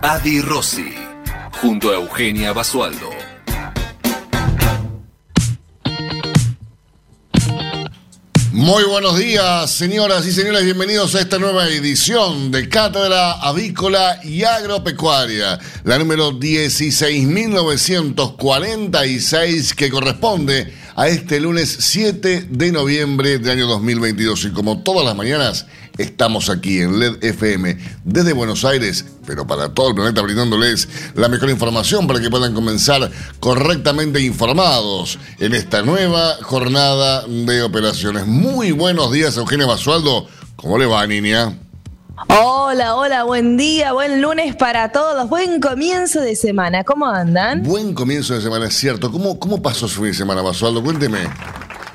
Adi Rossi, junto a Eugenia Basualdo. Muy buenos días, señoras y señores, bienvenidos a esta nueva edición de Cátedra Avícola y Agropecuaria, la número 16.946 que corresponde a este lunes 7 de noviembre del año 2022 y como todas las mañanas estamos aquí en LED FM desde Buenos Aires, pero para todo el planeta brindándoles la mejor información para que puedan comenzar correctamente informados en esta nueva jornada de operaciones. Muy buenos días, Eugenio Basualdo. ¿Cómo le va, niña? Hola, hola, buen día, buen lunes para todos, buen comienzo de semana, ¿cómo andan? Buen comienzo de semana, es cierto. ¿Cómo, cómo pasó su fin de semana, Basualdo? Cuénteme.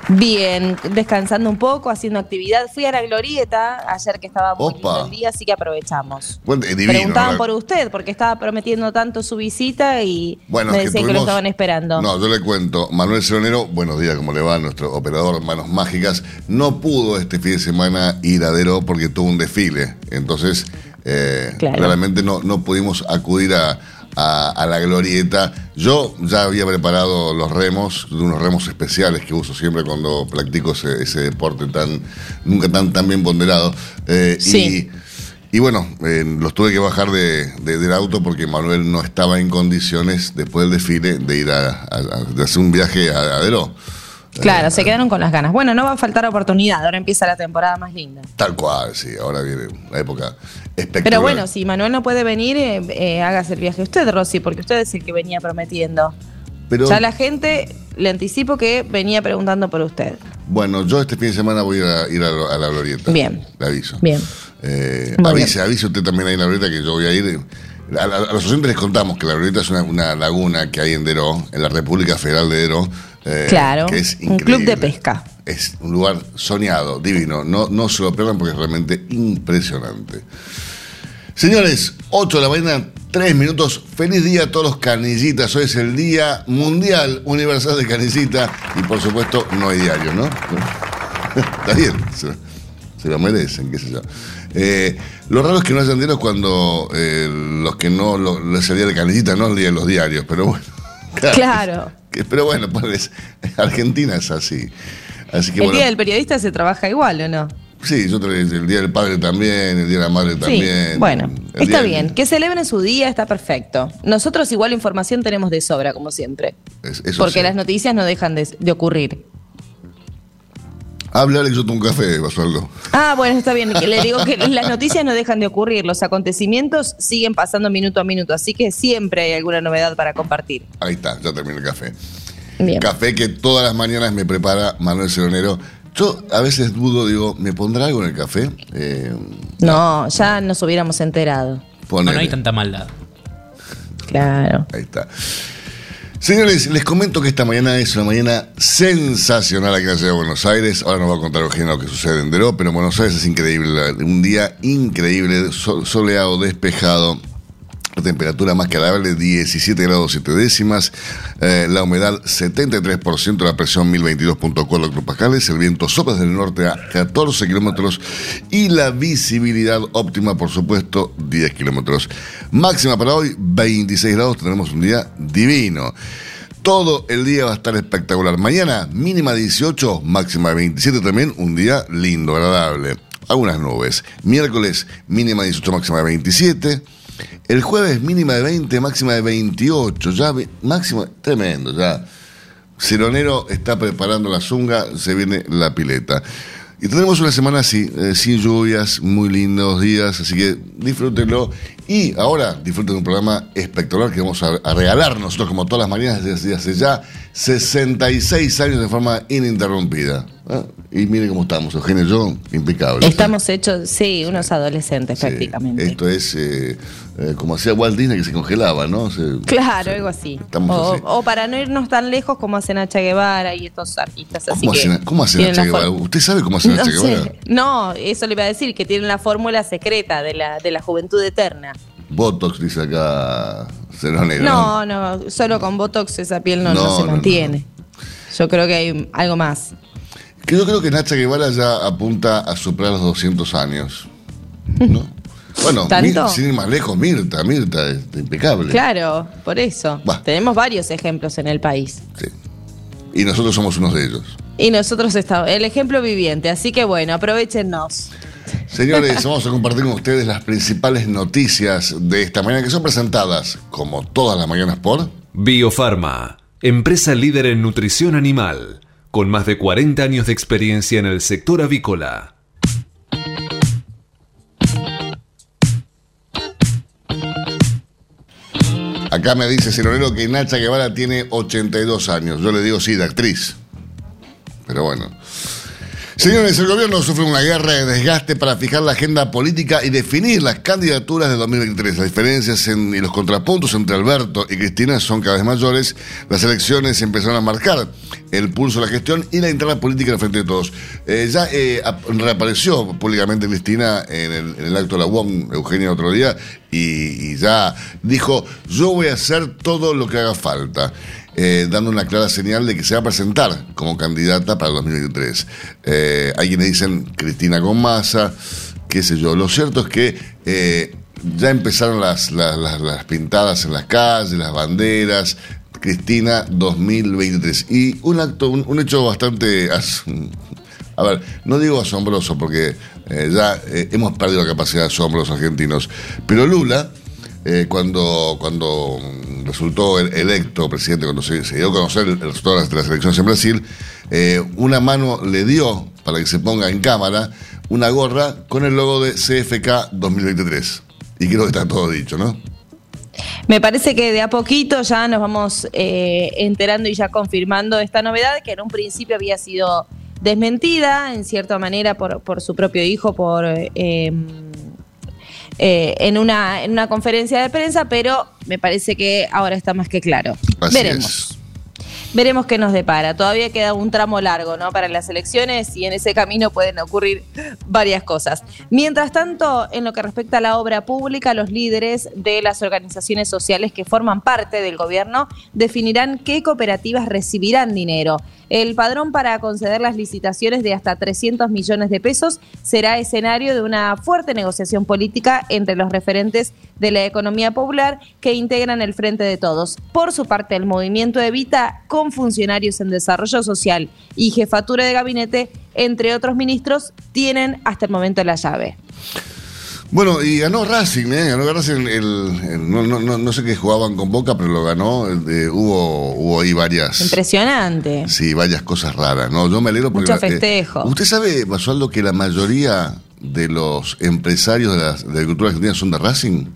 Bien, descansando un poco, haciendo actividad. Fui a la glorieta ayer que estaba muy lindo el día, así que aprovechamos. Bueno, divino, Preguntaban por usted, porque estaba prometiendo tanto su visita y me decían que, lo estaban esperando. No, yo le cuento. Manuel Ceronero, buenos días, ¿cómo le va? Nuestro operador Manos Mágicas, no pudo este fin de semana ir a Dero porque tuvo un desfile. Entonces, eh, claramente no, no pudimos acudir a a, la glorieta. Yo ya había preparado los remos, unos remos especiales que uso siempre cuando practico ese, deporte tan, nunca tan, tan bien ponderado. Eh, y, y, bueno, eh, los tuve que bajar de, del auto porque Manuel no estaba en condiciones, después del desfile, de ir a, hacer un viaje a, a Claro, se quedaron con las ganas. Bueno, no va a faltar oportunidad, ahora empieza la temporada más linda. Tal cual, sí, ahora viene la época espectacular. Pero bueno, si Manuel no puede venir, eh, eh, hágase el viaje usted, Rosy, porque usted es el que venía prometiendo. Pero, ya la gente, le anticipo que venía preguntando por usted. Bueno, yo este fin de semana voy a ir a, la glorieta. Bien. Le aviso. Bien. Eh, avise, avise usted también ahí en la glorieta que yo voy a ir. A, los oyentes les contamos que la glorieta es una, una, laguna que hay en Deró, en la República Federal de Deró, eh, claro, un club de pesca. Es un lugar soñado, divino. No, no se lo pierdan porque es realmente impresionante. Señores, 8 de la mañana, 3 minutos. Feliz día a todos los canillitas. Hoy es el Día Mundial Universal de Canillita. Y por supuesto, no hay diario, ¿no? Está bien, se, lo merecen, qué sé yo. Eh, lo raro es que no hayan diarios cuando eh, los que no, les el día de canillita no leen los diarios, pero bueno. claro. Pero bueno, pues Argentina es así. así que, el Día del Periodista se trabaja igual, ¿o no? Sí, yo el Día del Padre también, el Día de la Madre también. bueno, está bien. Que celebren su día está perfecto. Nosotros igual información tenemos de sobra, como siempre. porque las noticias no dejan de ocurrir. Háblale que yo tomo un café, Basualdo. Ah, bueno, está bien. Le digo que las noticias no dejan de ocurrir, los acontecimientos siguen pasando minuto a minuto, así que siempre hay alguna novedad para compartir. Ahí está, ya terminé el café. Bien. Café que todas las mañanas me prepara Manuel Ceronero. Yo a veces dudo, digo, ¿me pondrá algo en el café? Eh, no, ya nos hubiéramos enterado. No, no hay tanta maldad. Claro. Ahí está. Señores, les comento que esta mañana es una mañana sensacional aquí en la ciudad de Buenos Aires. Ahora nos va a contar Eugenio lo que sucede en Deró, pero en Buenos Aires es increíble. Un día increíble, soleado, despejado. La temperatura más que agradable, 17 grados 7 décimas. Eh, la humedad, 73%. La presión, 1022.4 hectopascales. El viento sopla desde el norte a 14 kilómetros. Y la visibilidad óptima, por supuesto, 10 kilómetros. Máxima para hoy, 26 grados. Tenemos un día divino. Todo el día va a estar espectacular. Mañana, mínima 18, máxima 27 también. Un día lindo, agradable. Algunas nubes. Miércoles, mínima 18, máxima 27. El jueves mínima de 20, máxima de 28, ya máximo, tremendo, ya. Cironero está preparando la zunga, se viene la pileta. Y tenemos una semana así, eh, sin lluvias, muy lindos días, así que disfrútenlo. Y ahora disfruten un programa espectacular que vamos a, regalar nosotros como todas las mañanas desde hace ya 66 años de forma ininterrumpida. Ah, y mire cómo estamos, Eugenio y yo, impecables. Estamos hechos, sí, unos adolescentes prácticamente. Esto es eh, eh, como hacía Walt Disney que se congelaba, ¿no? claro, algo así. O, para no irnos tan lejos como hace Nacha Guevara y estos artistas así. ¿Cómo hace Nacha Guevara? ¿Usted sabe cómo hace Nacha Guevara? No, eso le iba a decir, que tiene la fórmula secreta de la, de la juventud eterna. Botox, dice acá Ceronero. No, no, solo con Botox esa piel no, no se mantiene. Yo creo que hay algo más. Que yo creo que Nacha Guevara ya apunta a superar los 200 años. ¿no? Bueno, sin ir más lejos, Mirta, Mirta, es impecable. Claro, por eso. Tenemos varios ejemplos en el país. Sí. Y nosotros somos unos de ellos. Y nosotros estamos, el ejemplo viviente, así que bueno, aprovechenos. Señores, vamos a compartir con ustedes las principales noticias de esta mañana que son presentadas, como todas las mañanas, por Biofarma, empresa líder en nutrición animal con más de 40 años de experiencia en el sector avícola. Acá me dice Cironero que Nacha Guevara tiene 82 años. Yo le digo sí, de actriz. Pero bueno. Señores, el gobierno sufre una guerra de desgaste para fijar la agenda política y definir las candidaturas de 2023. Las diferencias y los contrapuntos entre Alberto y Cristina son cada vez mayores. Las elecciones empezaron a marcar el pulso de la gestión y la entrada política al frente de todos. Eh, ya eh, reapareció públicamente Cristina en el, acto de la UOM, Eugenia, otro día, y ya dijo, yo voy a hacer todo lo que haga falta. Eh, dando una clara señal de que se va a presentar como candidata para el 2023. Eh, hay quienes dicen Cristina con masa, qué sé yo. Lo cierto es que eh, ya empezaron las, las, pintadas en las calles, las banderas. Cristina 2023. Y un acto, un, hecho bastante. A ver, no digo asombroso porque ya hemos perdido la capacidad de asombro los argentinos, pero Lula eh, cuando, cuando resultó electo presidente, cuando se, dio a conocer el resultado de las elecciones en Brasil, eh, una mano le dio, para que se ponga en cámara, una gorra con el logo de CFK 2023. Y creo que está todo dicho, ¿no? Me parece que de a poquito ya nos vamos eh, enterando y ya confirmando esta novedad que en un principio había sido desmentida en cierta manera por, por su propio hijo, por en, una, en una conferencia de prensa, pero me parece que ahora está más que claro. Veremos. Veremos qué nos depara. Todavía queda un tramo largo ¿no? para las elecciones y en ese camino pueden ocurrir varias cosas. Mientras tanto, en lo que respecta a la obra pública, los líderes de las organizaciones sociales que forman parte del gobierno definirán qué cooperativas recibirán dinero. El padrón para conceder las licitaciones de hasta 300 millones de pesos será escenario de una fuerte negociación política entre los referentes de la economía popular que integran el Frente de Todos. Por su parte, el movimiento Evita con funcionarios en desarrollo social y jefatura de gabinete, entre otros ministros, tienen hasta el momento la llave. Bueno, y ganó Racing, ¿eh? Ganó Racing, el, no, no, no, sé qué jugaban con Boca, pero lo ganó. hubo, hubo ahí varias... Impresionante. Sí, varias cosas raras, ¿no? Yo me alegro porque... Mucho festejo. ¿Usted sabe, Basualdo, que la mayoría de los empresarios de la, de la agricultura argentina son de Racing?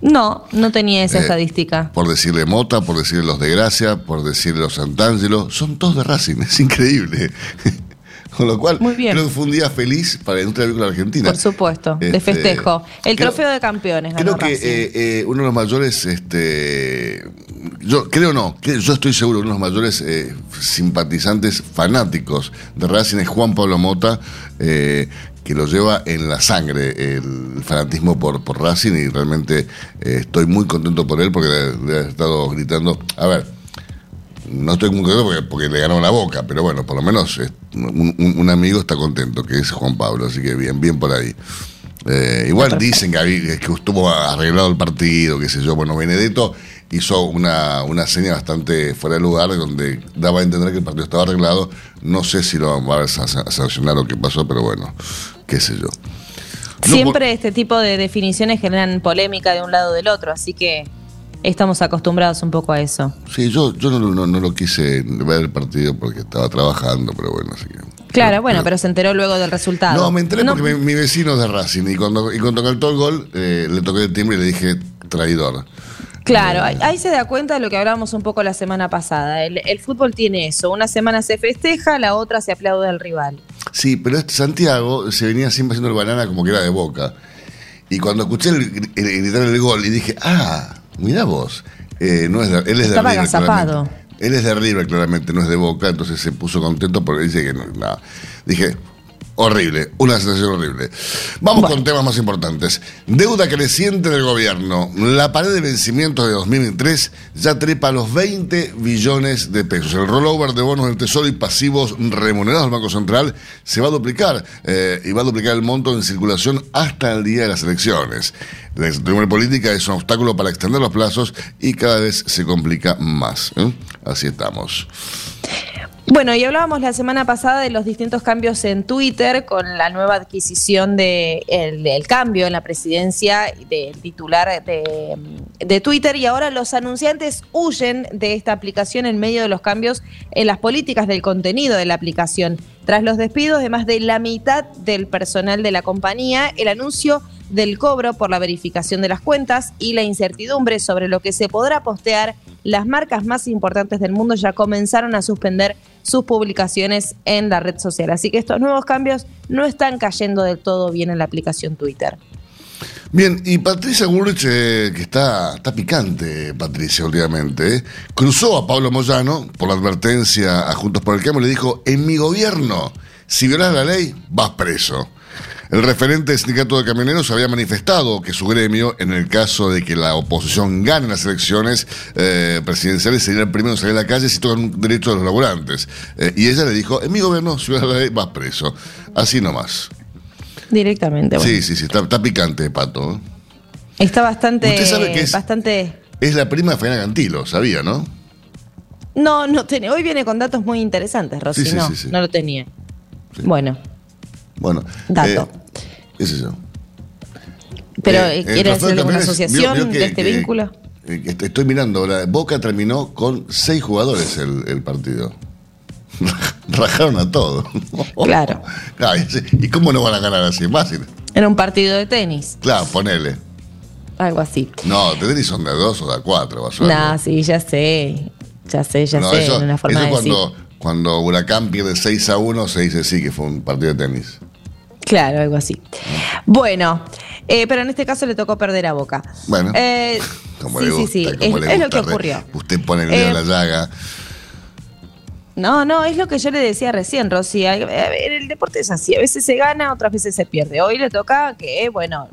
No, no tenía esa eh, estadística. Por decirle Mota, por decirle los de Gracia, por decirle los Santangelo, son todos de Racing, es increíble. Con lo cual, creo que fue un día feliz para la industria agrícola argentina. Por supuesto, de este, festejo. El trofeo de campeones. Creo que eh, eh, uno de los mayores, este, yo creo no, yo estoy seguro, uno de los mayores simpatizantes fanáticos de Racing es Juan Pablo Mota, que lo lleva en la sangre el fanatismo por, por Racing y realmente eh, estoy muy contento por él porque le, ha estado gritando. A ver, no estoy muy contento porque, le ganó la boca, pero bueno, por lo menos eh, un, amigo está contento, que es Juan Pablo, así que bien, bien por ahí. Eh, igual dicen que, que estuvo arreglado el partido, qué sé yo. Bueno, Benedetto hizo una, una seña bastante fuera de lugar donde daba a entender que el partido estaba arreglado. No sé si lo va a sancionar o qué pasó, pero bueno, qué sé yo. Siempre este tipo de definiciones generan polémica de un lado o del otro, así que estamos acostumbrados un poco a eso. Sí, yo, yo no, lo quise ver el partido porque estaba trabajando, pero bueno, así que... Claro, bueno, pero se enteró luego del resultado. No, me enteré porque mi, vecino es de Racing y cuando, y cuando cantó el gol eh, le toqué el timbre y le dije traidor. Claro, ahí se da cuenta de lo que hablábamos un poco la semana pasada. El, fútbol tiene eso. Una semana se festeja, la otra se aplaude al rival. Sí, pero este Santiago se venía siempre haciendo el banana como que era de boca. Y cuando escuché el, gritar el, gol y dije, ah, mira vos, eh, no es él es de Estaba agazapado. Él es de River, claramente, no es de Boca, entonces se puso contento porque dice que no. Dije, Horrible, una sensación horrible. Vamos con temas más importantes. Deuda creciente del gobierno. La pared de vencimientos de 2003 ya trepa los 20 billones de pesos. El rollover de bonos del Tesoro y pasivos remunerados del Banco Central se va a duplicar eh, y va a duplicar el monto en circulación hasta el día de las elecciones. La incertidumbre política es un obstáculo para extender los plazos y cada vez se complica más. ¿eh? Así estamos. Bueno, y hablábamos la semana pasada de los distintos cambios en Twitter con la nueva adquisición de el, cambio en la presidencia del titular de, de, Twitter y ahora los anunciantes huyen de esta aplicación en medio de los cambios en las políticas del contenido de la aplicación. Tras los despidos de más de la mitad del personal de la compañía, el anuncio del cobro por la verificación de las cuentas y la incertidumbre sobre lo que se podrá postear, las marcas más importantes del mundo ya comenzaron a suspender sus publicaciones en la red social. Así que estos nuevos cambios no están cayendo del todo bien en la aplicación Twitter. Bien, y Patricia Bullrich, eh, que está, está picante, Patricia, últimamente, eh, cruzó a Pablo Moyano por la advertencia a Juntos por el Cambio y le dijo, en mi gobierno, si violas la ley, vas preso. El referente del sindicato de camioneros había manifestado que su gremio, en el caso de que la oposición gane las elecciones eh, presidenciales, sería el primero en salir a la calle si tocan derechos de los laburantes. Eh, y ella le dijo, en mi gobierno, si vas a la ley, vas preso. Así nomás. Directamente. Sí, sí, sí, está, picante, Pato. Está bastante... Usted sabe que es, bastante... es la prima de Faina Cantilo, sabía, ¿no? No, no tenía. Hoy viene con datos muy interesantes, Rosy. no, no lo tenía. Bueno. Bueno. Dato. Eh, pero eh, eh, ¿quiere hacer una asociación de este vínculo? Eh, estoy mirando ahora, Boca terminó con seis jugadores el, partido. Rajaron a todos. Claro. ¿Y cómo no van a ganar así? Fácil. Era un partido de tenis. Claro, ponele. Algo así. No, de tenis son de dos o de cuatro. No, sí, ya sé. Ya sé, ya sé. Eso, una forma cuando, cuando Huracán pierde 6 a 1, se dice sí que fue un partido de tenis. Claro, algo así. Bueno, eh, pero en este caso le tocó perder a Boca. Bueno, eh, sí, sí, sí, es, lo que ocurrió. Usted pone el dedo en la eh, llaga. No, no, es lo que yo le decía recién, Rosy. el deporte es así, a veces se gana, otras veces se pierde. Hoy le toca que, bueno,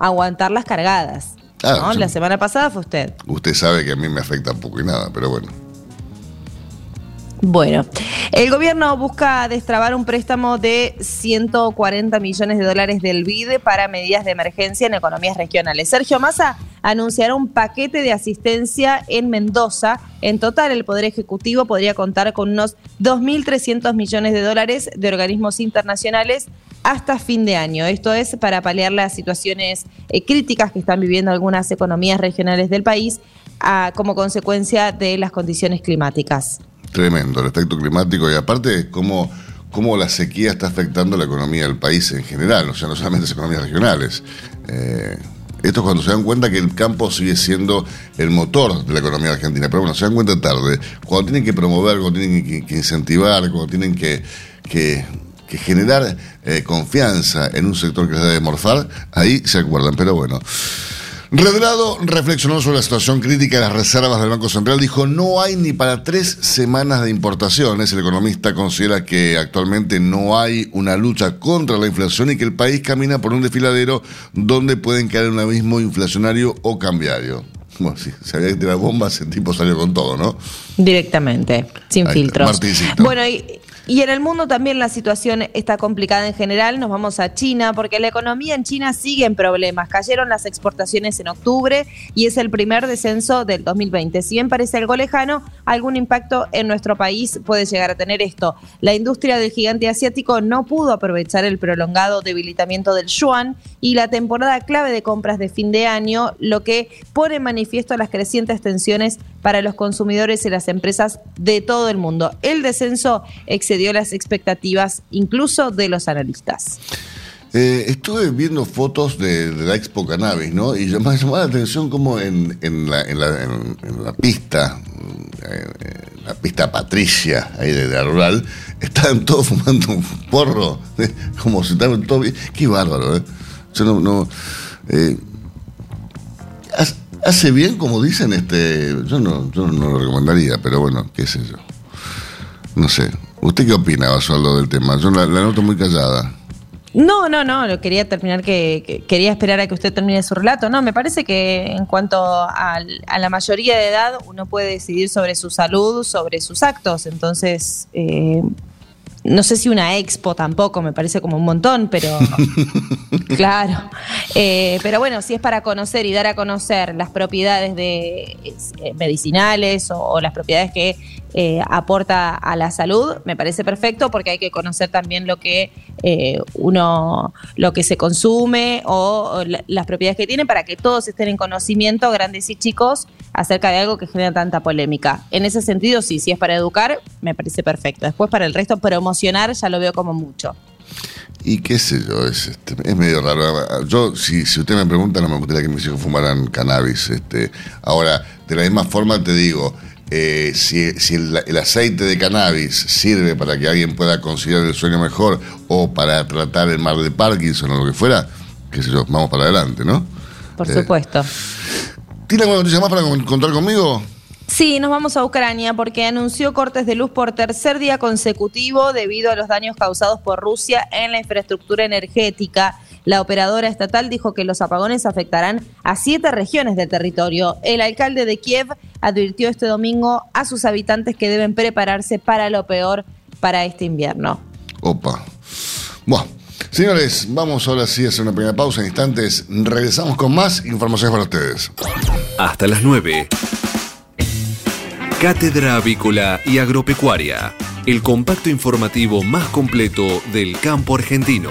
aguantar las cargadas. Ah, la semana pasada fue usted. Usted sabe que a mí me afecta poco y nada, pero bueno. Bueno, el gobierno busca destrabar un préstamo de 140 millones de dólares del BID para medidas de emergencia en economías regionales. Sergio Massa anunciará un paquete de asistencia en Mendoza. En total, el Poder Ejecutivo podría contar con unos 2.300 millones de dólares de organismos internacionales hasta fin de año. Esto es para paliar las situaciones eh, críticas que están viviendo algunas economías regionales del país ah, como consecuencia de las condiciones climáticas. Tremendo, el efecto climático y aparte cómo, cómo la sequía está afectando la economía del país en general, o sea, no solamente las economías regionales. Eh, esto es cuando se dan cuenta que el campo sigue siendo el motor de la economía argentina. Pero bueno, se dan cuenta tarde. Cuando tienen que promover, cuando tienen que, incentivar, cuando tienen que, que, generar eh, confianza en un sector que se debe morfar, ahí se acuerdan. Pero bueno. Redrado reflexionó sobre la situación crítica de las reservas del Banco Central. Dijo, no hay ni para tres semanas de importaciones. El economista considera que actualmente no hay una lucha contra la inflación y que el país camina por un desfiladero donde pueden caer en un abismo inflacionario o cambiario. Bueno, si se había tirar bombas, el tipo salió con todo, ¿no? Directamente, sin filtros. Bueno, y, y en el mundo también la situación está complicada en general. Nos vamos a China porque la economía en China sigue en problemas. Cayeron las exportaciones en octubre y es el primer descenso del 2020. Si bien parece algo lejano, algún impacto en nuestro país puede llegar a tener esto. La industria del gigante asiático no pudo aprovechar el prolongado debilitamiento del yuan y la temporada clave de compras de fin de año, lo que pone en manifiesto las crecientes tensiones para los consumidores y las empresas de todo el mundo. El descenso excedió las expectativas incluso de los analistas. Eh, estuve viendo fotos de, la Expo Cannabis, ¿no? Y me llamó la atención como en, la, en, en, la, pista, en la pista Patricia, ahí de, la rural, estaban todos fumando un porro, como si estaban todos... Qué bárbaro, ¿eh? Yo no... no eh, hace bien, como dicen, este yo no, yo no lo recomendaría, pero bueno, qué sé yo. No sé. ¿Usted qué opina, Basualdo, del tema? Yo la, noto muy callada. No, no, no, quería terminar que, quería esperar a que usted termine su relato. No, me parece que en cuanto a, la mayoría de edad uno puede decidir sobre su salud, sobre sus actos. Entonces, eh, no sé si una expo tampoco, me parece como un montón, pero claro. Eh, pero bueno, si es para conocer y dar a conocer las propiedades de eh, medicinales o, las propiedades que eh, aporta a la salud, me parece perfecto porque hay que conocer también lo que uno, lo que se consume o, las propiedades que tiene para que todos estén en conocimiento, grandes y chicos, acerca de algo que genera tanta polémica. En ese sentido, sí, si es para educar, me parece perfecto. Después para el resto, promocionar, ya lo veo como mucho. Y qué sé yo, es, este, es medio raro. Yo, si, si usted me pregunta, no me gustaría que mis hijos fumaran cannabis. Este. Ahora, de la misma forma te digo, eh, si, el, aceite de cannabis sirve para que alguien pueda conciliar el sueño mejor o para tratar el mal de Parkinson o lo que fuera, qué sé yo, vamos para adelante, ¿no? Por supuesto. ¿Tiene alguna noticia más para contar conmigo? Sí, nos vamos a Ucrania porque anunció cortes de luz por tercer día consecutivo debido a los daños causados por Rusia en la infraestructura energética. La operadora estatal dijo que los apagones afectarán a siete regiones del territorio. El alcalde de Kiev advirtió este domingo a sus habitantes que deben prepararse para lo peor para este invierno. Opa. Bueno, Señores, vamos ahora sí a hacer una pequeña pausa en instantes. Regresamos con más informaciones para ustedes. Hasta las 9. Cátedra Avícola y Agropecuaria. El compacto informativo más completo del campo argentino.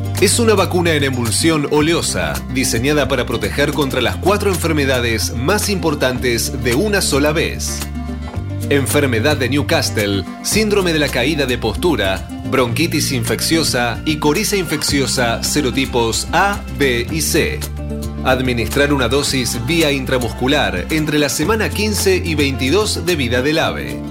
Es una vacuna en emulsión oleosa, diseñada para proteger contra las cuatro enfermedades más importantes de una sola vez. Enfermedad de Newcastle, síndrome de la caída de postura, bronquitis infecciosa y coriza infecciosa serotipos A, B y C. Administrar una dosis vía intramuscular entre la semana 15 y 22 de vida del ave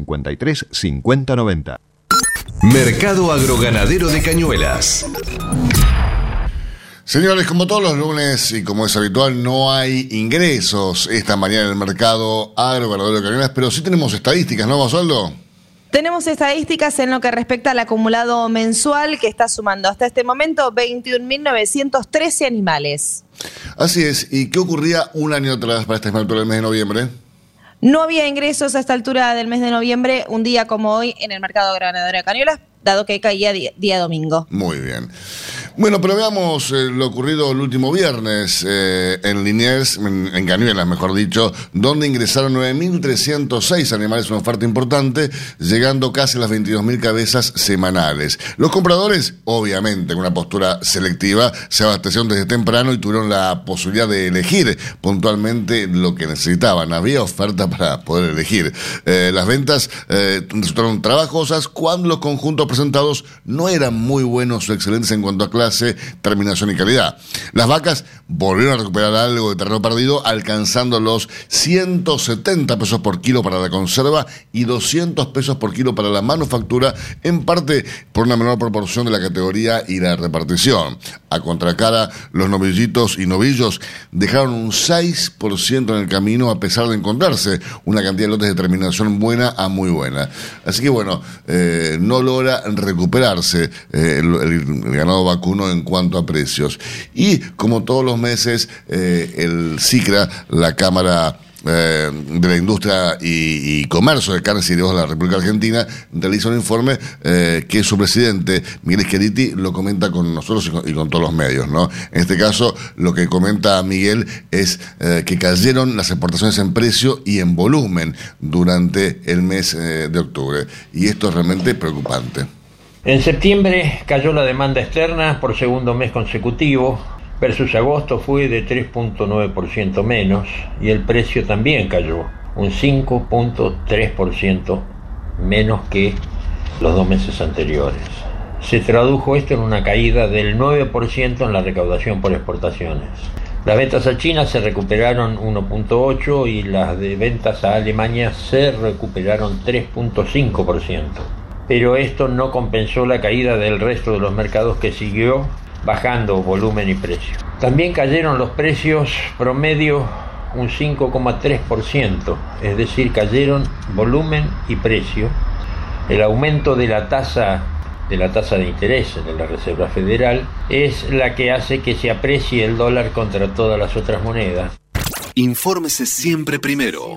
53 50 90. Mercado Agroganadero de Cañuelas. Señores, como todos los lunes y como es habitual, no hay ingresos esta mañana en el mercado agroganadero de Cañuelas, pero sí tenemos estadísticas, ¿no, Basualdo? Tenemos estadísticas en lo que respecta al acumulado mensual que está sumando hasta este momento 21.913 animales. Así es. ¿Y qué ocurría un año atrás para esta altura del mes de noviembre? No había ingresos a esta altura del mes de noviembre, un día como hoy, en el mercado granadero de Cañuelas, dado que caía día, domingo. Muy bien. Bueno, pero veamos eh, lo ocurrido el último viernes eh, en Liniers, en, en Cañuelas, mejor dicho, donde ingresaron 9.306 animales, una oferta importante, llegando casi a las 22.000 cabezas semanales. Los compradores, obviamente, con una postura selectiva, se abastecieron desde temprano y tuvieron la posibilidad de elegir puntualmente lo que necesitaban. Había oferta para poder elegir. Eh, las ventas resultaron trabajosas cuando los conjuntos presentados no eran muy buenos o excelentes en cuanto a clase terminación y calidad. Las vacas volvieron a recuperar algo de terreno perdido, alcanzando los 170 pesos por kilo para la conserva y 200 pesos por kilo para la manufactura, en parte por una menor proporción de la categoría y la repartición. A contracara, los novillitos y novillos dejaron un 6% en el camino a pesar de encontrarse una cantidad de lotes de terminación buena a muy buena. Así que bueno, eh, no logra recuperarse eh, el ganado vacuno en cuanto a precios. Y como todos los meses, eh, el SICRA, la Cámara eh, de la Industria y, Comercio de Carnes y de la República Argentina, realiza un informe eh, que su presidente, Miguel Esqueriti, lo comenta con nosotros y con, todos los medios. ¿no? En este caso, lo que comenta Miguel es que cayeron las exportaciones en precio y en volumen durante el mes de octubre. Y esto es realmente preocupante. En septiembre cayó la demanda externa por segundo mes consecutivo, versus agosto fue de 3.9% menos y el precio también cayó, un 5.3% menos que los dos meses anteriores. Se tradujo esto en una caída del 9% en la recaudación por exportaciones. Las ventas a China se recuperaron 1.8 y las de ventas a Alemania se recuperaron 3.5% pero esto no compensó la caída del resto de los mercados que siguió bajando volumen y precio. También cayeron los precios promedio un 5,3%, es decir, cayeron volumen y precio. El aumento de la tasa de la tasa de interés de la Reserva Federal es la que hace que se aprecie el dólar contra todas las otras monedas. Infórmese siempre primero.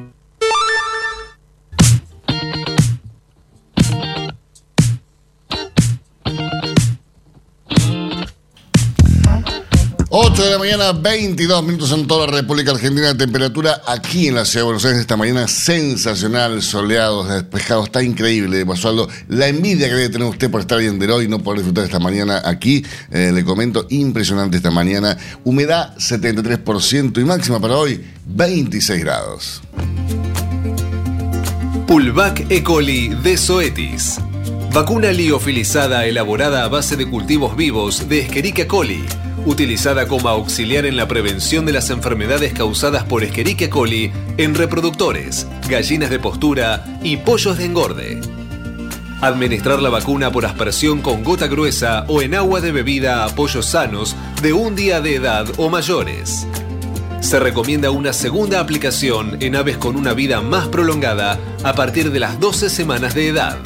8 de la mañana, 22 minutos en toda la República Argentina. Temperatura aquí en la ciudad de Buenos Aires esta mañana sensacional, soleado, despejado. Está increíble, Basualdo. La envidia que debe tener usted por estar bien de hoy no poder disfrutar esta mañana aquí. Eh, le comento, impresionante esta mañana. Humedad 73% y máxima para hoy 26 grados. Pulvac E. coli de Zoetis. Vacuna liofilizada elaborada a base de cultivos vivos de Escherichia coli utilizada como auxiliar en la prevención de las enfermedades causadas por Escherichia coli en reproductores, gallinas de postura y pollos de engorde. Administrar la vacuna por aspersión con gota gruesa o en agua de bebida a pollos sanos de un día de edad o mayores. Se recomienda una segunda aplicación en aves con una vida más prolongada a partir de las 12 semanas de edad.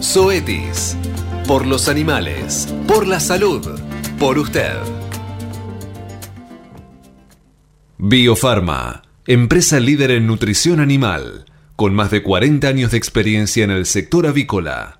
Zoetis. Por los animales. Por la salud por usted. Biofarma, empresa líder en nutrición animal, con más de 40 años de experiencia en el sector avícola.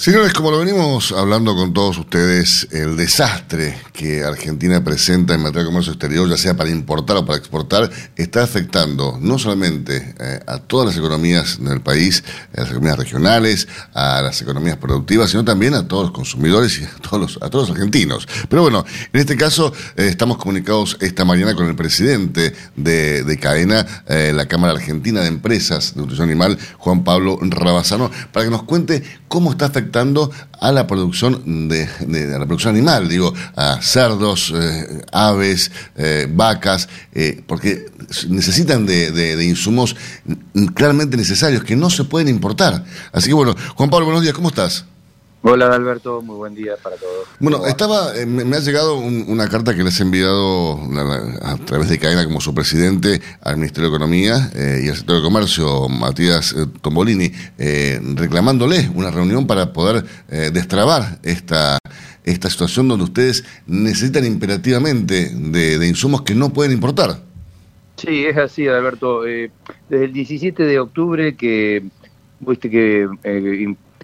Señores, como lo venimos hablando con todos ustedes, el desastre que Argentina presenta en materia de comercio exterior, ya sea para importar o para exportar, está afectando no solamente eh, a todas las economías del país, a las economías regionales, a las economías productivas, sino también a todos los consumidores y a todos los, argentinos. Pero bueno, en este caso eh, estamos comunicados esta mañana con el presidente de, Cadena, eh, la Cámara Argentina de Empresas de Nutrición Animal, Juan Pablo Rabazano, para que nos cuente cómo está afectando a la producción de, la producción animal, digo, a cerdos, eh, aves, eh, vacas, eh, porque necesitan de, de, insumos claramente necesarios que no se pueden importar. Así que bueno, Juan Pablo, buenos días, ¿cómo estás? Hola Alberto, muy buen día para todos. Bueno, estaba, eh, me, ha llegado una carta que les he enviado a través de cadena como su presidente al Ministerio de Economía eh, y al sector de comercio, Matías eh, Tombolini, reclamándole una reunión para poder destrabar esta, esta situación donde ustedes necesitan imperativamente de, insumos que no pueden importar. Sí, es así, Alberto. desde el 17 de octubre que, viste que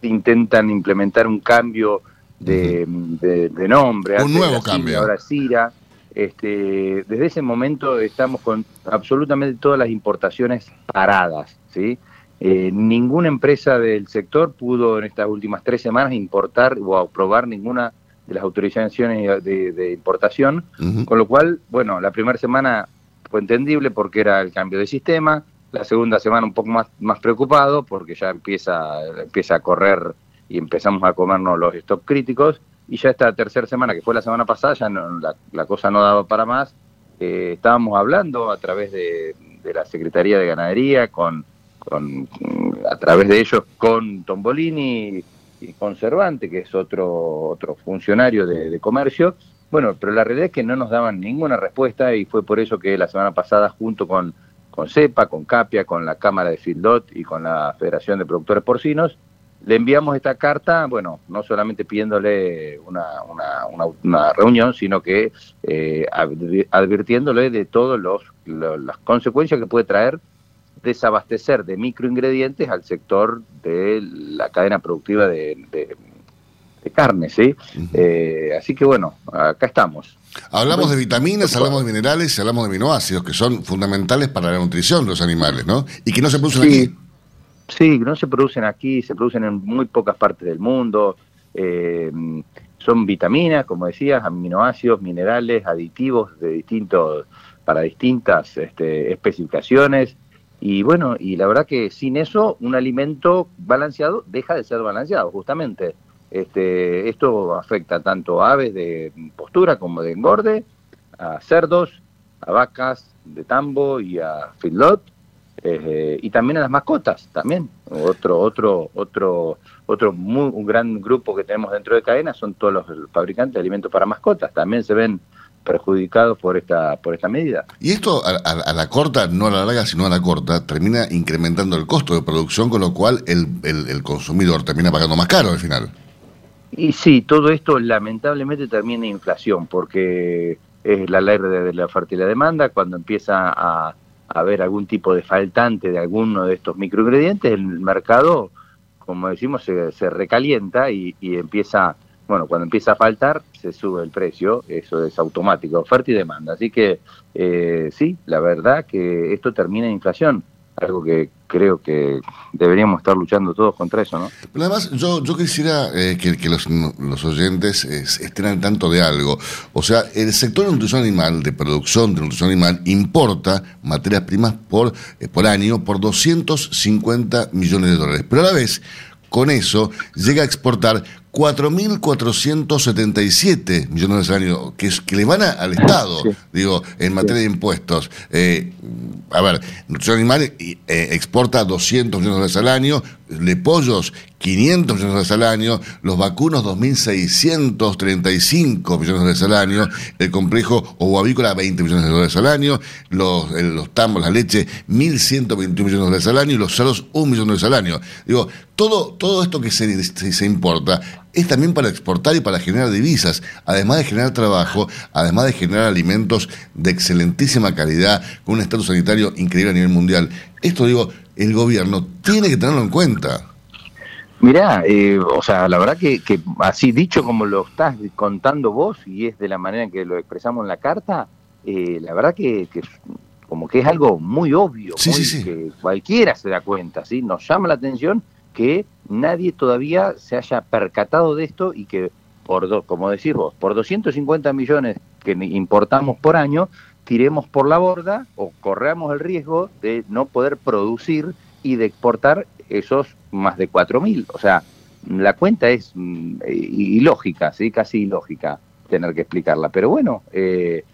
intentan implementar un cambio de, nombre. Un nuevo cambio. Ahora CIRA. Este, desde ese momento estamos con absolutamente todas las importaciones paradas, ¿sí? Eh, ninguna empresa del sector pudo en estas últimas tres semanas importar o aprobar ninguna de las autorizaciones de, importación, con lo cual, bueno, la primera semana fue entendible porque era el cambio de sistema, la segunda semana un poco más, más preocupado porque ya empieza, empieza a correr y empezamos a comernos los stop críticos. Y ya esta tercera semana, que fue la semana pasada, ya no, la, cosa no daba para más. Eh, estábamos hablando a través de, la Secretaría de Ganadería, con, con, a través de ellos con Tombolini y con Cervante, que es otro, otro funcionario de, de comercio. Bueno, pero la realidad es que no nos daban ninguna respuesta y fue por eso que la semana pasada, junto con con CEPA, con CAPIA, con la Cámara de Fildot y con la Federación de Productores Porcinos, le enviamos esta carta, bueno, no solamente pidiéndole una, una, reunión, sino que eh, advirtiéndole de todas las consecuencias que puede traer desabastecer de microingredientes al sector de la cadena productiva de, carne, ¿sí? Eh, así que bueno, acá estamos. Hablamos de vitaminas, hablamos de minerales y hablamos de aminoácidos, que son fundamentales para la nutrición de los animales, ¿no? Y que no se producen aquí. Sí, no se producen aquí, se producen en muy pocas partes del mundo. Eh, son vitaminas, como decías, aminoácidos, minerales, aditivos de distintos para distintas este, especificaciones. Y bueno, y la verdad que sin eso un alimento balanceado deja de ser balanceado, justamente. Este, esto afecta tanto a aves de postura como de engorde, a cerdos, a vacas de tambo y a feedlot, eh, y también a las mascotas, también. Otro, otro, otro, otro muy, un gran grupo que tenemos dentro de cadena son todos los fabricantes de alimentos para mascotas, también se ven perjudicados por esta por esta medida. Y esto a, la corta, no a la larga, sino a la corta, termina incrementando el costo de producción, con lo cual el, el, el consumidor termina pagando más caro al final. Y sí, todo esto lamentablemente termina en inflación, porque es la ley de, la oferta y la demanda, cuando empieza a, haber algún tipo de faltante de alguno de estos microingredientes, el mercado, como decimos, se, recalienta y, empieza, bueno, cuando empieza a faltar, se sube el precio, eso es automático, oferta y demanda. Así que eh, sí, la verdad que esto termina en inflación algo que creo que deberíamos estar luchando todos contra eso, ¿no? Pero además, yo, quisiera eh, que, los, los, oyentes estén al tanto de algo. O sea, el sector de nutrición animal, de producción de nutrición animal, importa materias primas por, eh, por año por 250 millones de dólares. Pero a la vez, con eso, llega a exportar 4.477 millones de año que, que le van al Estado, digo, en materia de impuestos. Eh, a ver, Nutrición Animal eh, exporta 200 millones de al año, de pollos 500 millones de dólares al año, los vacunos 2.635 millones de dólares al año, el complejo ovoavícola 20 millones de dólares al año, los, los tambos, la leche 1.121 millones de dólares al año y los cerdos 1 millón de dólares al año. Digo, todo, todo esto que se, se, importa es también para exportar y para generar divisas, además de generar trabajo, además de generar alimentos de excelentísima calidad, con un estatus sanitario increíble a nivel mundial. Esto digo, el gobierno tiene que tenerlo en cuenta. Mirá, eh, o sea, la verdad que, que, así dicho como lo estás contando vos y es de la manera en que lo expresamos en la carta, eh, la verdad que, que, como que es algo muy obvio, que cualquiera se da cuenta, ¿sí? Nos llama la atención que nadie todavía se haya percatado de esto y que, por como decís vos, por 250 millones que importamos por año, tiremos por la borda o corramos el riesgo de no poder producir y de exportar esos más de 4.000. O sea, la cuenta es mm, ilógica, ¿sí? casi ilógica tener que explicarla. Pero bueno, eh,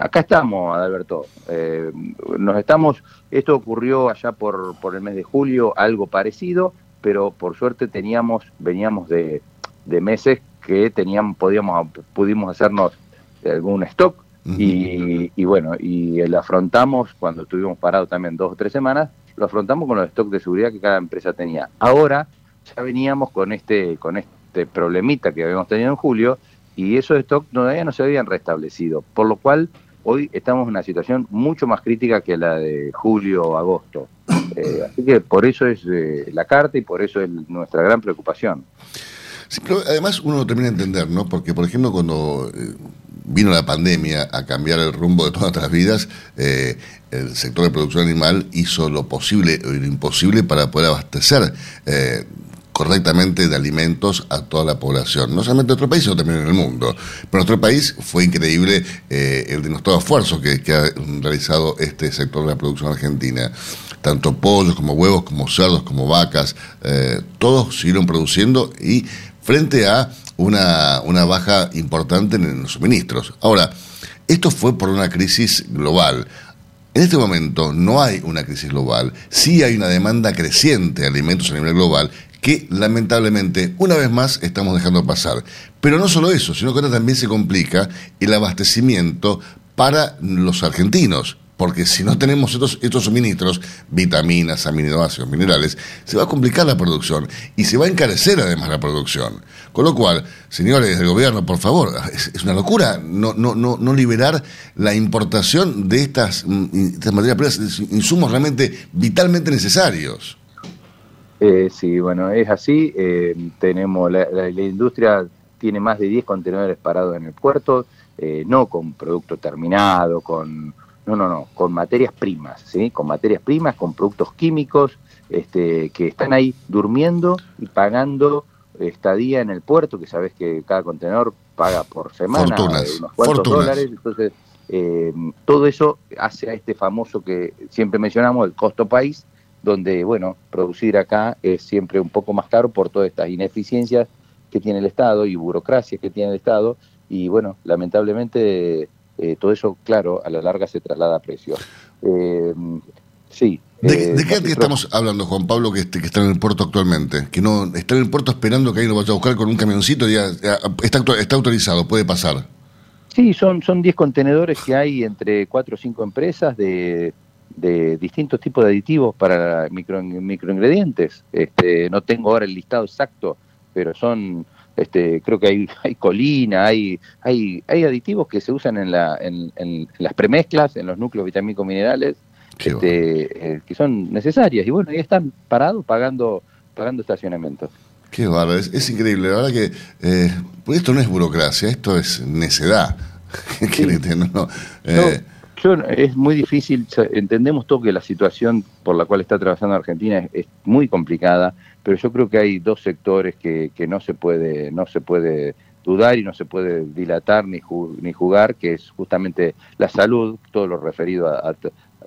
acá estamos, Adalberto. Eh, nos estamos, esto ocurrió allá por, por el mes de julio, algo parecido, pero por suerte teníamos, veníamos de, de meses que teníamos, podíamos, pudimos hacernos algún stock y, y, bueno, y lo afrontamos cuando estuvimos parados también dos o tres semanas, lo afrontamos con los stocks de seguridad que cada empresa tenía. Ahora ya veníamos con este, con este problemita que habíamos tenido en julio y esos stocks todavía no se habían restablecido, por lo cual hoy estamos en una situación mucho más crítica que la de julio o agosto. Eh, así que por eso es eh, la carta y por eso es nuestra gran preocupación. Sí, pero además uno lo termina de entender, ¿no? Porque, por ejemplo, cuando eh, vino la pandemia a cambiar el rumbo de todas nuestras vidas, el sector de producción animal hizo lo posible o lo imposible para poder abastecer correctamente de alimentos a toda la población, no solamente en nuestro país, sino también en el mundo. Pero en nuestro país fue increíble eh, el denostado esfuerzo que, que, ha realizado este sector de la producción argentina. Tanto pollos como huevos, como cerdos, como vacas, todos siguieron produciendo y frente a una, una baja importante en los suministros. Ahora, esto fue por una crisis global. En este momento no hay una crisis global, sí hay una demanda creciente de alimentos a nivel global que lamentablemente una vez más estamos dejando pasar. Pero no solo eso, sino que ahora también se complica el abastecimiento para los argentinos porque si no tenemos estos, estos suministros, vitaminas, aminoácidos, minerales, se va a complicar la producción y se va a encarecer además la producción. Con lo cual, señores del gobierno, por favor, es, una locura no, no, no, no liberar la importación de estas, mm, estas materias primas, insumos realmente vitalmente necesarios. Eh, sí, bueno, es así. Eh, tenemos la, la, industria tiene más de 10 contenedores parados en el puerto, eh, no con producto terminado, con no, no, no, con materias primas, ¿sí? Con materias primas, con productos químicos, este, que están ahí durmiendo y pagando estadía en el puerto, que sabes que cada contenedor paga por semana unos cuantos dólares, entonces eh, todo eso hace a este famoso que siempre mencionamos, el costo país, donde, bueno, producir acá es siempre un poco más caro por todas estas ineficiencias que tiene el Estado y burocracias que tiene el Estado, y bueno, lamentablemente eh, todo eso, claro, a la larga se traslada a precios. Eh, sí. ¿De, eh, qué estamos hablando, Juan Pablo, que, este, que está en el puerto actualmente? Que no está en el puerto esperando que ahí lo vaya a buscar con un camioncito, ya, está, está autorizado, puede pasar. Sí, son 10 contenedores que hay entre 4 o 5 empresas de, de distintos tipos de aditivos para micro, microingredientes. Este, no tengo ahora el listado exacto, pero son este, creo que hay, hay colina, hay, hay, hay aditivos que se usan en, la, en, en las premezclas, en los núcleos vitamínicos minerales, este, eh, que son necesarias. Y bueno, ahí están parados pagando, pagando estacionamiento. Qué bárbaro, es, increíble. La verdad que eh, pues esto no es burocracia, esto es necedad. no, eh, yo, es muy difícil, entendemos todo que la situación por la cual está atravesando Argentina es muy complicada pero yo creo que hay dos sectores que, que no se puede no se puede dudar y no se puede dilatar ni, ni jugar, que es justamente la salud, todo lo referido a,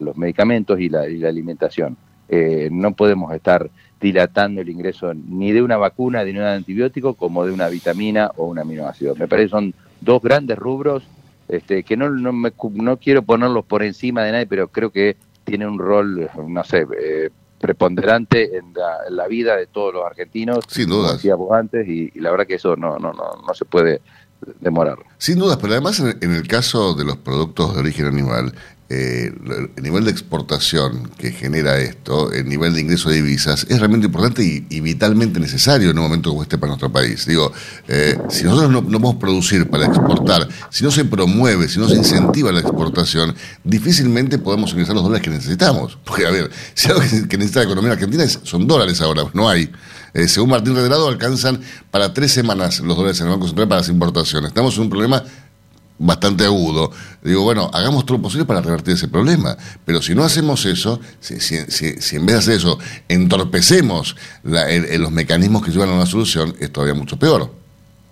los medicamentos y la, y la alimentación. Eh, no podemos estar dilatando el ingreso ni de una vacuna, ni de un antibiótico, como de una vitamina o un aminoácido. Me parece que son dos grandes rubros este, que no, no, me, no quiero ponerlos por encima de nadie, pero creo que tienen un rol, no sé, eh, preponderante en la, vida de todos los argentinos, Sin duda. decíamos antes, y, la verdad que eso no, no, no, no se puede demorar. Sin dudas, pero además en, el caso de los productos de origen animal, eh, el nivel de exportación que genera esto, el nivel de ingreso de divisas, es realmente importante y, vitalmente necesario en un momento como este para nuestro país. Digo, eh, si nosotros no, podemos producir para exportar, si no se promueve, si no se incentiva la exportación, difícilmente podemos ingresar los dólares que necesitamos. Porque, a ver, si algo que necesita la economía argentina son dólares ahora, no hay. Eh, según Martín Redrado, alcanzan para tres semanas los dólares en el Banco Central para las importaciones. Estamos en un problema bastante agudo. Digo, bueno, hagamos todo lo posible para revertir ese problema. Pero si no hacemos eso, si, si, en vez de hacer eso entorpecemos los mecanismos que llevan a una solución, es todavía mucho peor.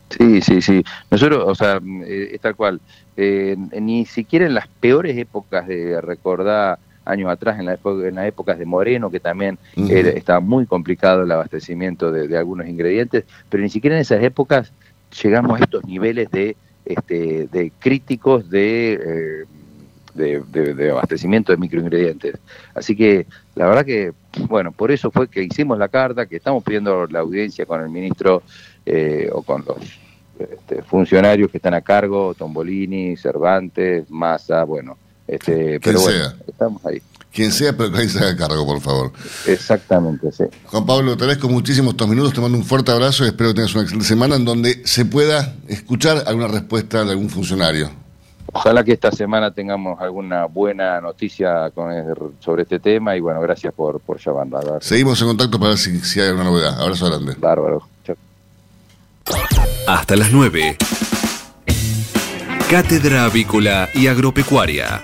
Sí, sí, sí. Nosotros, o sea, eh, es tal cual. Eh, ni siquiera en las peores épocas de recordar años atrás, en, la en las épocas de Moreno, que también estaba muy complicado el abastecimiento de algunos ingredientes, pero ni siquiera en esas épocas llegamos a estos niveles de este, de críticos eh, de, de, abastecimiento de microingredientes. Así que la verdad que, bueno, por eso fue que hicimos la carta, que estamos pidiendo la audiencia con el ministro eh, o con los este, funcionarios que están a cargo, Tombolini, Cervantes, Massa, bueno, este, pero bueno, estamos ahí quien sea, pero que ahí se haga cargo, por favor. Exactamente, sí. Juan Pablo, te agradezco muchísimo estos minutos, te mando un fuerte abrazo y espero que tengas una excelente semana en donde se pueda escuchar alguna respuesta de algún funcionario. Ojalá que esta semana tengamos alguna buena noticia con sobre este tema y bueno, gracias por, por llamarla. Seguimos en contacto para ver si, si hay alguna novedad. Abrazo grande. Bárbaro. Hasta las 9. Cátedra Avícola y Agropecuaria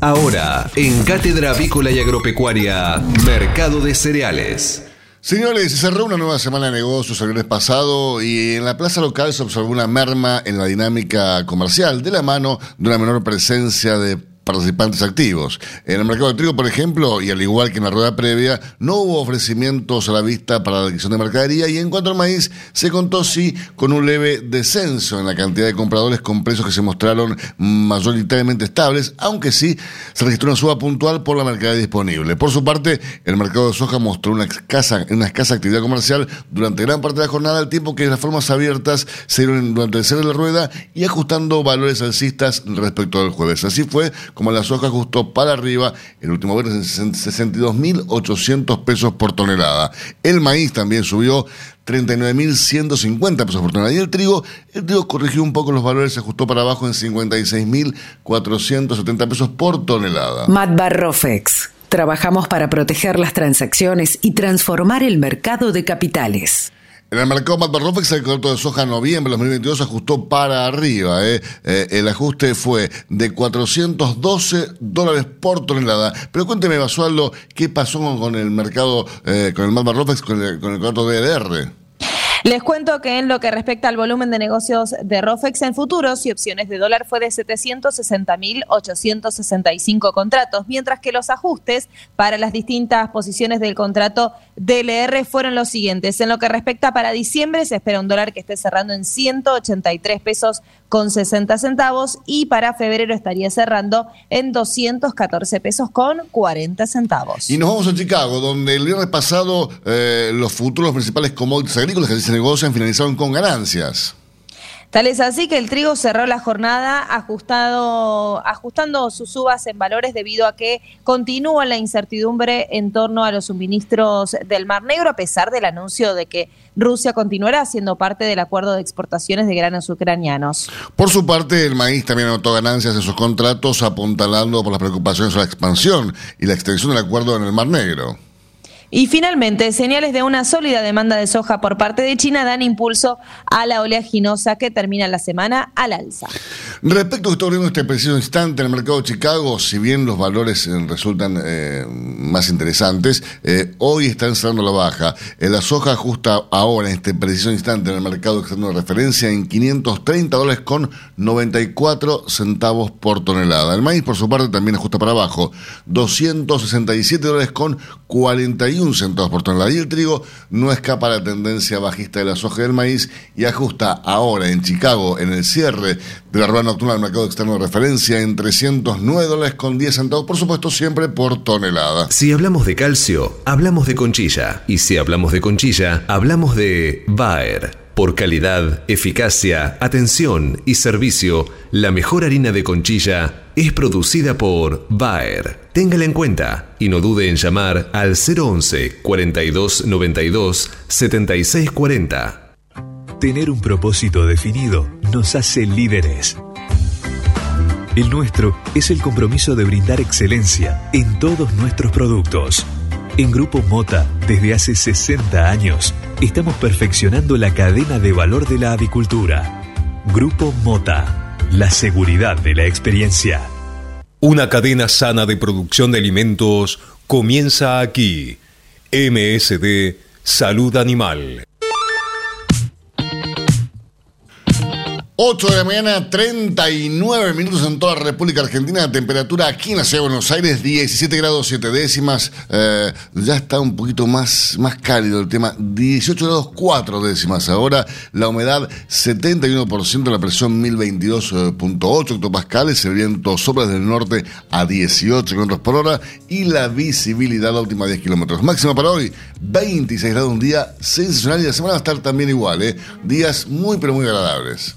Ahora, en Cátedra Avícola y Agropecuaria, Mercado de Cereales. Señores, se cerró una nueva semana de negocios el viernes pasado y en la plaza local se observó una merma en la dinámica comercial de la mano de una menor presencia de participantes activos. En el mercado de trigo, por ejemplo, y al igual que en la rueda previa, no hubo ofrecimientos a la vista para la adquisición de mercadería y en cuanto al maíz, se contó sí con un leve descenso en la cantidad de compradores con precios que se mostraron mayoritariamente estables, aunque sí se registró una suba puntual por la mercadería disponible. Por su parte, el mercado de soja mostró una escasa, una escasa actividad comercial durante gran parte de la jornada, al tiempo que las formas abiertas se dieron durante el cierre de la rueda y ajustando valores alcistas respecto al jueves. Así fue como la soja ajustó para arriba el último viernes en 62.800 pesos por tonelada. El maíz también subió 39.150 pesos por tonelada. Y el trigo, el trigo corrigió un poco los valores, se ajustó para abajo en 56.470 pesos por tonelada. Matbarrofex. Trabajamos para proteger las transacciones y transformar el mercado de capitales. En el mercado Matbarrofex, el contrato de soja en noviembre de 2022 ajustó para arriba. ¿eh? Eh, el ajuste fue de 412 dólares por tonelada. Pero cuénteme, Basualdo, ¿qué pasó con el mercado, eh, con el Matbarrofex, con con el contrato DLR? Les cuento que en lo que respecta al volumen de negocios de ROFEX en futuros y opciones de dólar fue de 760.865 contratos, mientras que los ajustes para las distintas posiciones del contrato DLR fueron los siguientes. En lo que respecta para diciembre se espera un dólar que esté cerrando en 183 pesos con 60 centavos y para febrero estaría cerrando en 214 pesos con 40 centavos. Y nos vamos a Chicago, donde el viernes pasado eh, los futuros principales commodities agrícolas que negocian finalizaron con ganancias. Tal es así que el trigo cerró la jornada ajustado, ajustando sus subas en valores debido a que continúa la incertidumbre en torno a los suministros del Mar Negro, a pesar del anuncio de que Rusia continuará siendo parte del acuerdo de exportaciones de granos ucranianos. Por su parte, el maíz también anotó ganancias en sus contratos, apuntalando por las preocupaciones sobre la expansión y la extensión del acuerdo en el Mar Negro. Y finalmente, señales de una sólida demanda de soja por parte de China dan impulso a la oleaginosa que termina la semana al alza. Respecto a en este preciso instante en el mercado de Chicago, si bien los valores eh, resultan eh, más interesantes, eh, hoy están cerrando la baja. la soja ajusta ahora, en este preciso instante, en el mercado externo de referencia en 530 dólares con 94 centavos por tonelada. El maíz, por su parte, también ajusta para abajo, 267 dólares con 41 centavos por tonelada. Y el trigo no escapa a la tendencia bajista de la soja del maíz y ajusta ahora en Chicago, en el cierre de la rueda nocturna del mercado externo de referencia, en 309 dólares con 10 centavos, por supuesto, siempre por tonelada. Si hablamos de calcio, hablamos de conchilla. Y si hablamos de conchilla, hablamos de Bayer. Por calidad, eficacia, atención y servicio, la mejor harina de conchilla es producida por Bayer. Téngala en cuenta y no dude en llamar al 011 42 92 76 40. Tener un propósito definido nos hace líderes. El nuestro es el compromiso de brindar excelencia en todos nuestros productos. En Grupo Mota, desde hace 60 años, estamos perfeccionando la cadena de valor de la avicultura. Grupo Mota, la seguridad de la experiencia. Una cadena sana de producción de alimentos comienza aquí. MSD Salud Animal. 8 de la mañana, 39 minutos en toda la República Argentina. Temperatura aquí en la ciudad de Buenos Aires, 17 grados 7 décimas. Eh, ya está un poquito más, cálido el tema. 18 grados 4 décimas ahora. La humedad 71%, la presión 1022.8 hectopascales. El viento sopla desde el norte a 18 kilómetros por hora. Y la visibilidad óptima 10 kilómetros. Máxima para hoy, 26 grados, un día sensacional. Y la semana va a estar también igual, ¿eh? Días muy, pero muy agradables.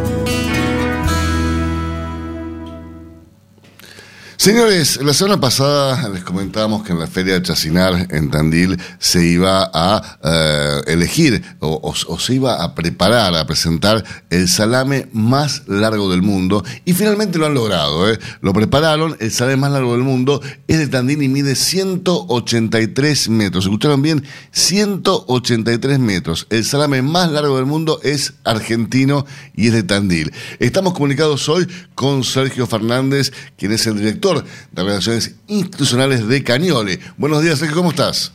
Señores, la semana pasada les comentábamos que en la feria de Chacinar, en Tandil, se iba a eh, elegir o, se iba a preparar, a presentar el salame más largo del mundo y finalmente lo han logrado. ¿eh? Lo prepararon, el salame más largo del mundo es de Tandil y mide 183 metros. ¿Escucharon bien? 183 metros. El salame más largo del mundo es argentino y es de Tandil. Estamos comunicados hoy con Sergio Fernández, quien es el director de Relaciones Institucionales de Cañole. Buenos días, Sergio, ¿cómo estás?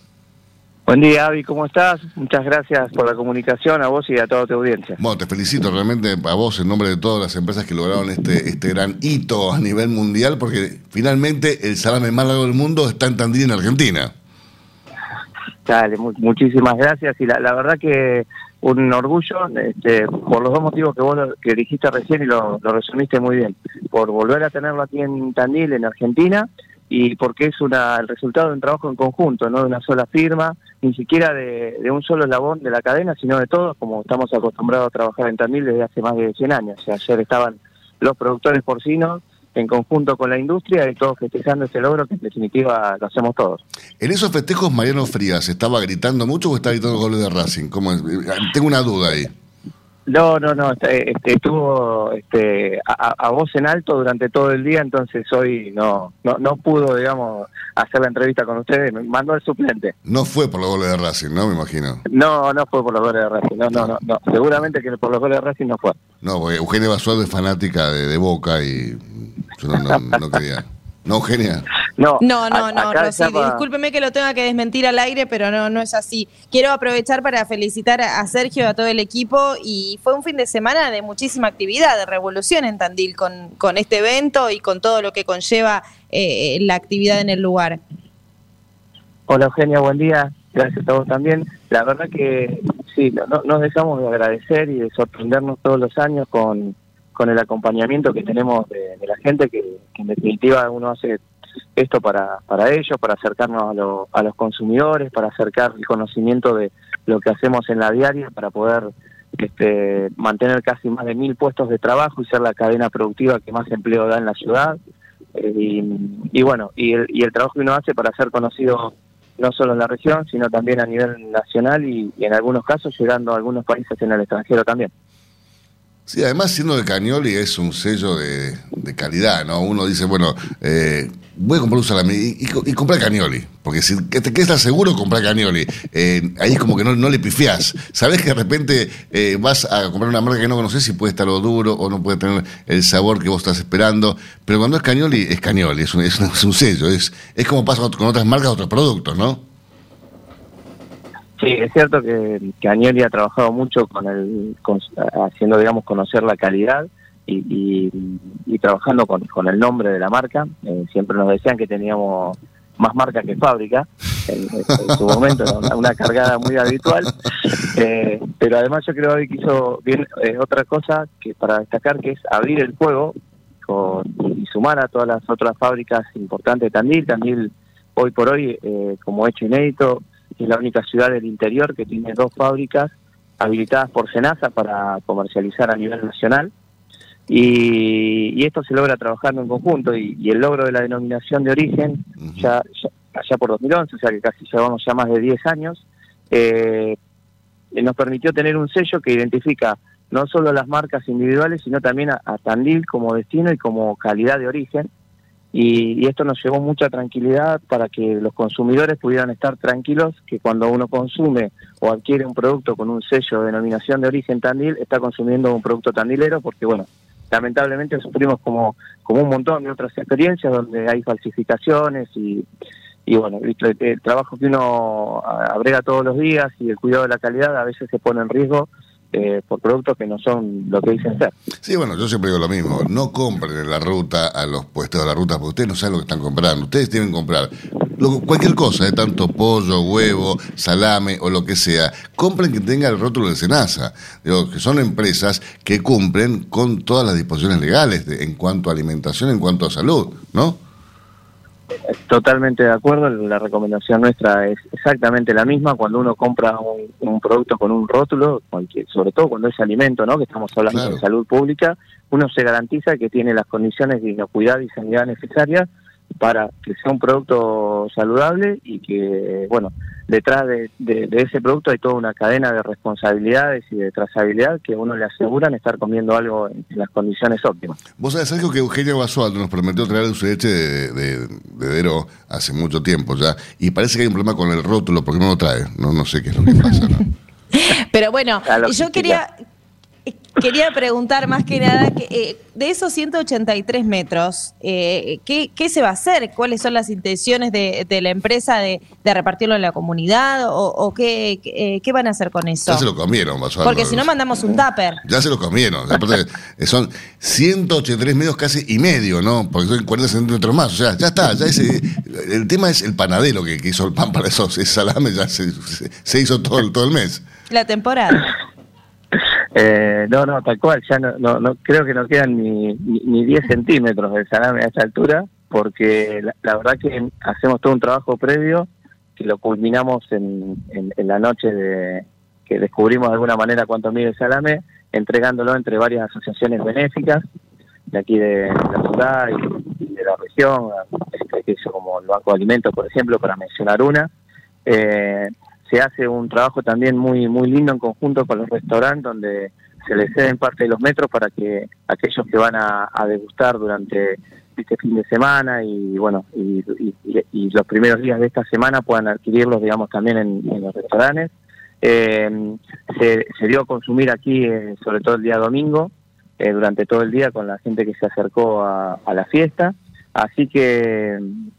Buen día, Avi, ¿cómo estás? Muchas gracias por la comunicación a vos y a toda tu audiencia. Bueno, te felicito realmente a vos en nombre de todas las empresas que lograron este, este gran hito a nivel mundial, porque finalmente el salame más largo del mundo está en Tandil, en Argentina. Dale, muchísimas gracias y la, la verdad que un orgullo este, por los dos motivos que vos que dijiste recién y lo, resumiste muy bien. Por volver a tenerlo aquí en Tandil, en Argentina, y porque es una, el resultado de un trabajo en conjunto, no de una sola firma, ni siquiera de, un solo eslabón de la cadena, sino de todos, como estamos acostumbrados a trabajar en Tandil desde hace más de 100 años. Ayer estaban los productores porcinos, en conjunto con la industria y todos festejando ese logro que en definitiva lo hacemos todos. En esos festejos Mariano Frías estaba gritando mucho o estaba gritando goles de Racing? Tengo una duda ahí. No, no, no, este, este estuvo este, a, voz en alto durante todo el día, entonces hoy no, no, no pudo, digamos, hacer la entrevista con ustedes, me mandó el suplente. No fue por los goles de Racing, ¿no? Me imagino. No, no fue por los goles de Racing, no, no, no, seguramente que por los goles de Racing no fue. No, porque Eugenia Basualdo es fanática de Boca y yo no, no, quería. No, Eugenia. No, no, no, no discúlpeme que lo tenga que desmentir al aire, pero no, no es así. Quiero aprovechar para felicitar a Sergio, y a todo el equipo, y fue un fin de semana de muchísima actividad, de revolución en Tandil, con, con este evento y con todo lo que conlleva eh, la actividad en el lugar. Hola Eugenia, buen día. Gracias a todos también. La verdad que sí, no, nos dejamos de agradecer y de sorprendernos todos los años con con el acompañamiento que tenemos de, la gente, que, en definitiva uno hace esto para, para ellos, para acercarnos a, a los consumidores, para acercar el conocimiento de lo que hacemos en la diaria, para poder este, mantener casi más de mil puestos de trabajo y ser la cadena productiva que más empleo da en la ciudad. y, y, bueno, y el, y el trabajo que uno hace para ser conocido no solo en la región, sino también a nivel nacional y, en algunos casos llegando a algunos países en el extranjero también. Sí, además siendo de Cañoli es un sello de, calidad, ¿no? Uno dice, bueno, eh, voy a comprar un salami y, y, comprar Cañoli, porque si te quedas seguro comprar Cañoli, eh, ahí es como que no, no le pifiás. Sabes que de repente eh, vas a comprar una marca que no conoces y puede estar lo duro o no puede tener el sabor que vos estás esperando, pero cuando es Cañoli, es Cañoli, es un, es un, sello, es, es como pasa con otras marcas, otros productos, ¿no? Sí, es cierto que, que Agnelli ha trabajado mucho con el, haciendo, digamos, conocer la calidad y, y, trabajando con, con, el nombre de la marca. Eh, siempre nos decían que teníamos más marca que fábrica, en, su momento era una, cargada muy habitual, eh, pero además yo creo que hizo bien eh, otra cosa que para destacar que es abrir el juego con, y sumar a todas las otras fábricas importantes de Tandil, Tandil hoy por hoy como hecho inédito es la única ciudad del interior que tiene dos fábricas habilitadas por Senasa para comercializar a nivel nacional. Y, esto se logra trabajando en conjunto y, el logro de la denominación de origen, ya, allá por 2011, o sea que casi llevamos ya más de 10 años, eh, nos permitió tener un sello que identifica no solo las marcas individuales, sino también a Tandil como destino y como calidad de origen y, esto nos llevó mucha tranquilidad para que los consumidores pudieran estar tranquilos que cuando uno consume o adquiere un producto con un sello de denominación de origen Tandil, está consumiendo un producto tandilero porque, bueno, lamentablemente sufrimos como, como un montón de otras experiencias donde hay falsificaciones y, y bueno, el, el, trabajo que uno abrega todos los días y el cuidado de la calidad a veces se pone en riesgo eh, por productos que no son lo que dicen ser. Sí, bueno, yo siempre digo lo mismo, no compren en la ruta a los puestos de la ruta porque ustedes no saben lo que están comprando, ustedes que comprar cualquier cosa, de tanto pollo, huevo, salame o lo que sea, compren que tenga el rótulo de Senasa, digo, que son empresas que cumplen con todas las disposiciones legales en cuanto a alimentación, en cuanto a salud, ¿no? Totalmente de acuerdo, la recomendación nuestra es exactamente la misma. Cuando uno compra un, producto con un rótulo, sobre todo cuando es alimento, ¿no? que estamos hablando de salud pública, uno se garantiza que tiene las condiciones de inocuidad y sanidad necesarias para que sea un producto saludable y que, bueno, detrás de, ese producto hay toda una cadena de responsabilidades y de trazabilidad que a uno le aseguran estar comiendo algo en, las condiciones óptimas. Vos sabés algo que Eugenio Basualdo nos prometió traer su leche de, de, Dero hace mucho tiempo ya, y parece que hay un problema con el rótulo porque no lo trae, no, no sé qué es lo que pasa. Pero bueno, yo quería, quería preguntar más que nada, que, eh, de esos 183 metros, eh, ¿qué, se va a hacer? ¿Cuáles son las intenciones de, la empresa de, repartirlo en la comunidad? ¿O, qué, eh, qué, van a hacer con eso? Ya se lo comieron, Porque si no mandamos un tupper. Ya se lo comieron. son 183 metros casi y medio, ¿no? Porque son 40 centímetros más. O sea, ya está. Ya ese, el tema es el panadero que, hizo el pan para esos ese salame, ya se, se hizo todo, todo el mes. La temporada. Eh, no, no, tal cual, ya no, no, creo que no quedan ni, ni, 10 centímetros de salame a esta altura, porque la, verdad que hacemos todo un trabajo previo que lo culminamos en, en, la noche de que descubrimos de alguna manera cuánto mide el salame, entregándolo entre varias asociaciones benéficas de aquí de la ciudad y, de la región, este, como el Banco de Alimentos, por ejemplo, para mencionar una. Eh, se hace un trabajo también muy muy lindo en conjunto con los restaurantes donde se les ceden parte de los metros para que aquellos que van a, degustar durante este fin de semana y bueno y, los primeros días de esta semana puedan adquirirlos digamos también en, los restaurantes. Eh, se, dio a consumir aquí eh, sobre todo el día domingo eh, durante todo el día con la gente que se acercó a la fiesta Así que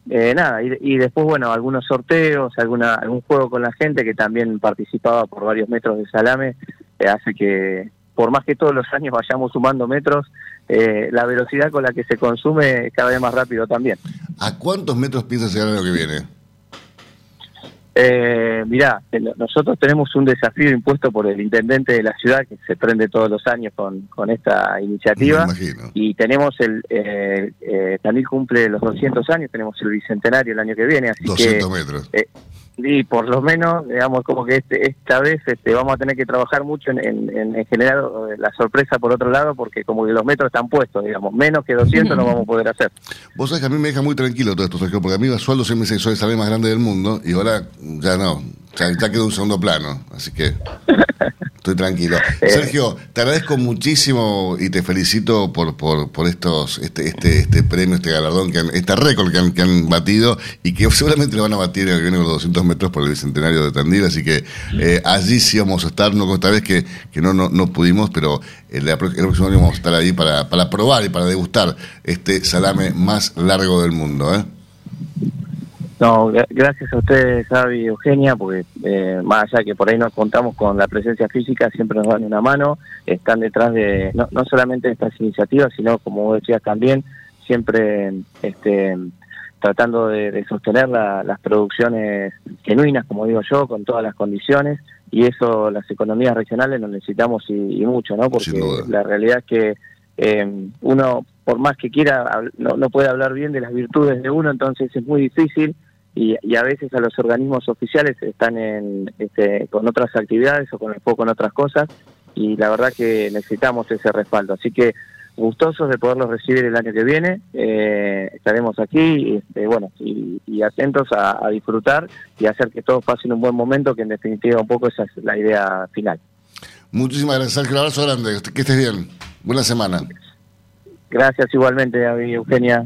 eh, nada, y, después, bueno, algunos sorteos, alguna, algún juego con la gente que también participaba por varios metros de salame, eh, hace que, por más que todos los años vayamos sumando metros, eh, la velocidad con la que se consume cada vez más rápido también. ¿A cuántos metros piensas llegar año que viene? Eh, mirá, nosotros tenemos un desafío impuesto por el intendente de la ciudad que se prende todos los años con, con esta iniciativa y tenemos el, eh, eh, también cumple los 200 años, tenemos el bicentenario el año que viene, así 200 metros. Y por lo menos, digamos, como que este, esta vez este, vamos a tener que trabajar mucho en, en, en generar eh, la sorpresa por otro lado, porque como que los metros están puestos, digamos, menos que 200 no vamos a poder hacer. Vos sabés que a mí me deja muy tranquilo todo esto, Sergio, porque a mí Basualdo siempre que soy el más grande del mundo, y ahora ya no, ya, ya quedó un segundo plano, así que estoy tranquilo. Eh. Sergio, te agradezco muchísimo y te felicito por, por, por estos, este, este, este premio, este galardón, que han, este récord que han, que han batido y que seguramente lo van a batir en el viene los 200 metros por el Bicentenario de Tandil, así que eh, allí sí vamos a estar, no esta vez que, que no, no, no pudimos, pero el, el próximo año vamos a estar ahí para, para probar y para degustar este salame más largo del mundo. ¿eh? No, gra- gracias a ustedes, Xavi y Eugenia, porque eh, más allá que por ahí nos contamos con la presencia física, siempre nos dan una mano, están detrás de no, no solamente de estas iniciativas, sino, como vos decías también, siempre este, tratando de, de sostener la- las producciones genuinas, como digo yo, con todas las condiciones, y eso las economías regionales lo necesitamos y, y mucho, ¿no? Porque la realidad es que eh, uno, por más que quiera, no, no puede hablar bien de las virtudes de uno, entonces es muy difícil y, y a veces a los organismos oficiales están en, este, con otras actividades o con el foco en otras cosas y la verdad que necesitamos ese respaldo. Así que gustosos de poderlos recibir el año que viene, eh, estaremos aquí y, este, bueno, y, y atentos a, a disfrutar y hacer que todos pasen un buen momento, que en definitiva un poco esa es la idea final. Muchísimas gracias. Un abrazo grande, que estés bien. Buena semana. Gracias igualmente, David, Eugenia.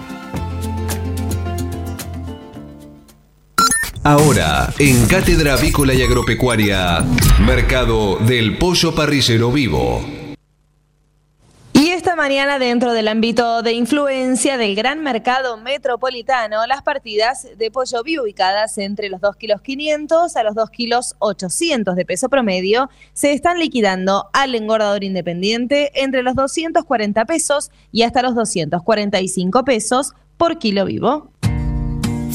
Ahora, en Cátedra Avícola y Agropecuaria, Mercado del Pollo Parrillero Vivo. Y esta mañana, dentro del ámbito de influencia del gran mercado metropolitano, las partidas de pollo vivo ubicadas entre los 2 kilos 500 a los 2 kilos 800 de peso promedio se están liquidando al engordador independiente entre los 240 pesos y hasta los 245 pesos por kilo vivo.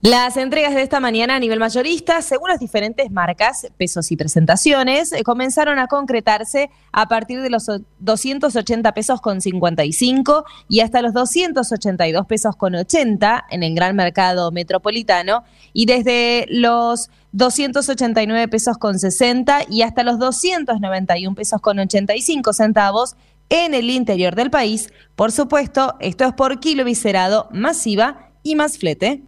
Las entregas de esta mañana a nivel mayorista, según las diferentes marcas, pesos y presentaciones, eh, comenzaron a concretarse a partir de los 280 pesos con 55 y hasta los 282 pesos con 80 en el gran mercado metropolitano y desde los 289 pesos con 60 y hasta los 291 pesos con 85 centavos en el interior del país. Por supuesto, esto es por kilo viscerado masiva y más flete.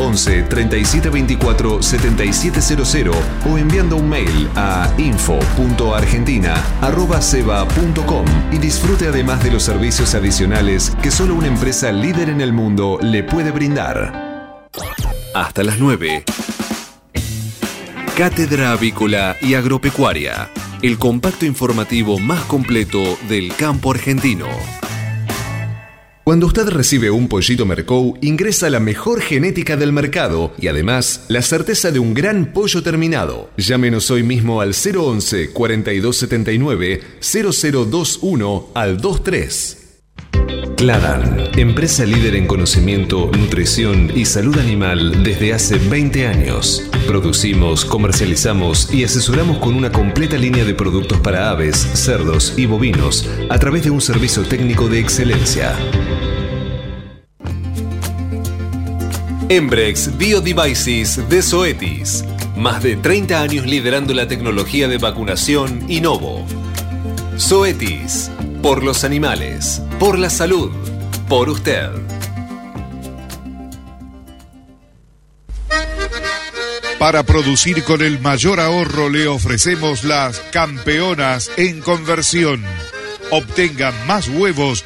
11 37 24 7700 o enviando un mail a info.argentina.ceba.com y disfrute además de los servicios adicionales que solo una empresa líder en el mundo le puede brindar. Hasta las 9. Cátedra Avícola y Agropecuaria, el compacto informativo más completo del campo argentino. Cuando usted recibe un pollito Mercou, ingresa la mejor genética del mercado y además la certeza de un gran pollo terminado. Llámenos hoy mismo al 011 4279 0021 al 23. Cladan, empresa líder en conocimiento, nutrición y salud animal desde hace 20 años. Producimos, comercializamos y asesoramos con una completa línea de productos para aves, cerdos y bovinos a través de un servicio técnico de excelencia. Embrex Biodevices de Zoetis. Más de 30 años liderando la tecnología de vacunación Innovo. Zoetis. Por los animales. Por la salud. Por usted. Para producir con el mayor ahorro le ofrecemos las campeonas en conversión. Obtenga más huevos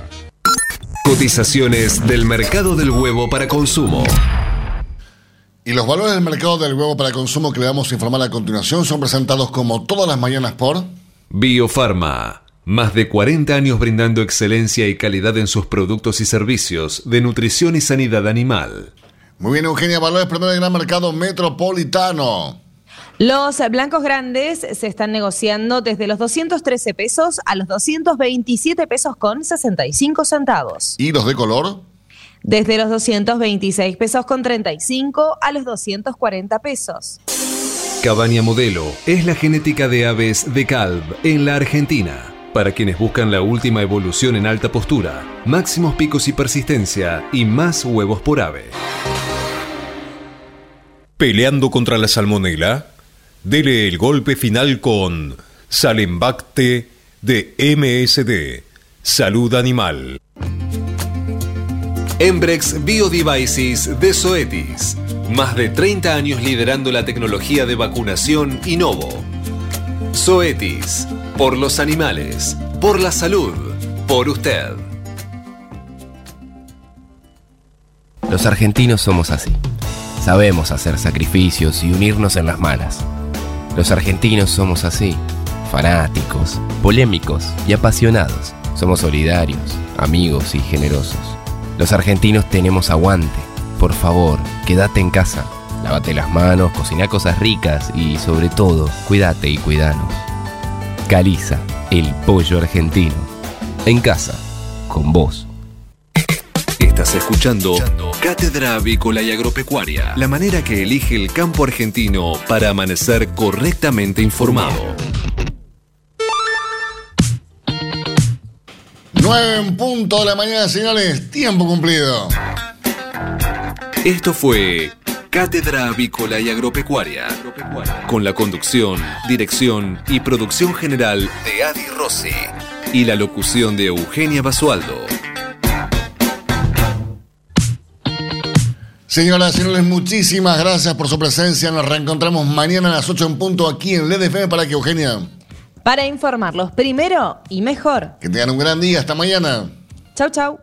Cotizaciones del mercado del huevo para consumo. Y los valores del mercado del huevo para consumo que le vamos a informar a continuación son presentados como todas las mañanas por Biofarma. Más de 40 años brindando excelencia y calidad en sus productos y servicios de nutrición y sanidad animal. Muy bien, Eugenia, valores primero del gran mercado metropolitano. Los blancos grandes se están negociando desde los 213 pesos a los 227 pesos con 65 centavos. ¿Y los de color? Desde los 226 pesos con 35 a los 240 pesos. Cabaña Modelo es la genética de aves de Calv en la Argentina. Para quienes buscan la última evolución en alta postura, máximos picos y persistencia y más huevos por ave. Peleando contra la salmonela, dele el golpe final con Salembacte de MSD, Salud Animal. Embrex Biodevices de Zoetis. Más de 30 años liderando la tecnología de vacunación Innovo. Zoetis. Por los animales. Por la salud. Por usted. Los argentinos somos así. Sabemos hacer sacrificios y unirnos en las malas. Los argentinos somos así. Fanáticos, polémicos y apasionados. Somos solidarios, amigos y generosos. Los argentinos tenemos aguante. Por favor, quédate en casa. Lávate las manos, cocina cosas ricas y sobre todo, cuídate y cuidanos. Caliza, el pollo argentino. En casa, con vos. Estás escuchando Cátedra Avícola y Agropecuaria, la manera que elige el campo argentino para amanecer correctamente informado. 9 en punto de la mañana, señores. Tiempo cumplido. Esto fue Cátedra Avícola y Agropecuaria, con la conducción, dirección y producción general de Adi Rossi y la locución de Eugenia Basualdo. Señoras y señores, muchísimas gracias por su presencia. Nos reencontramos mañana a las 8 en punto aquí en LDFM para que Eugenia. Para informarlos primero y mejor. Que tengan un gran día. Hasta mañana. Chau, chau.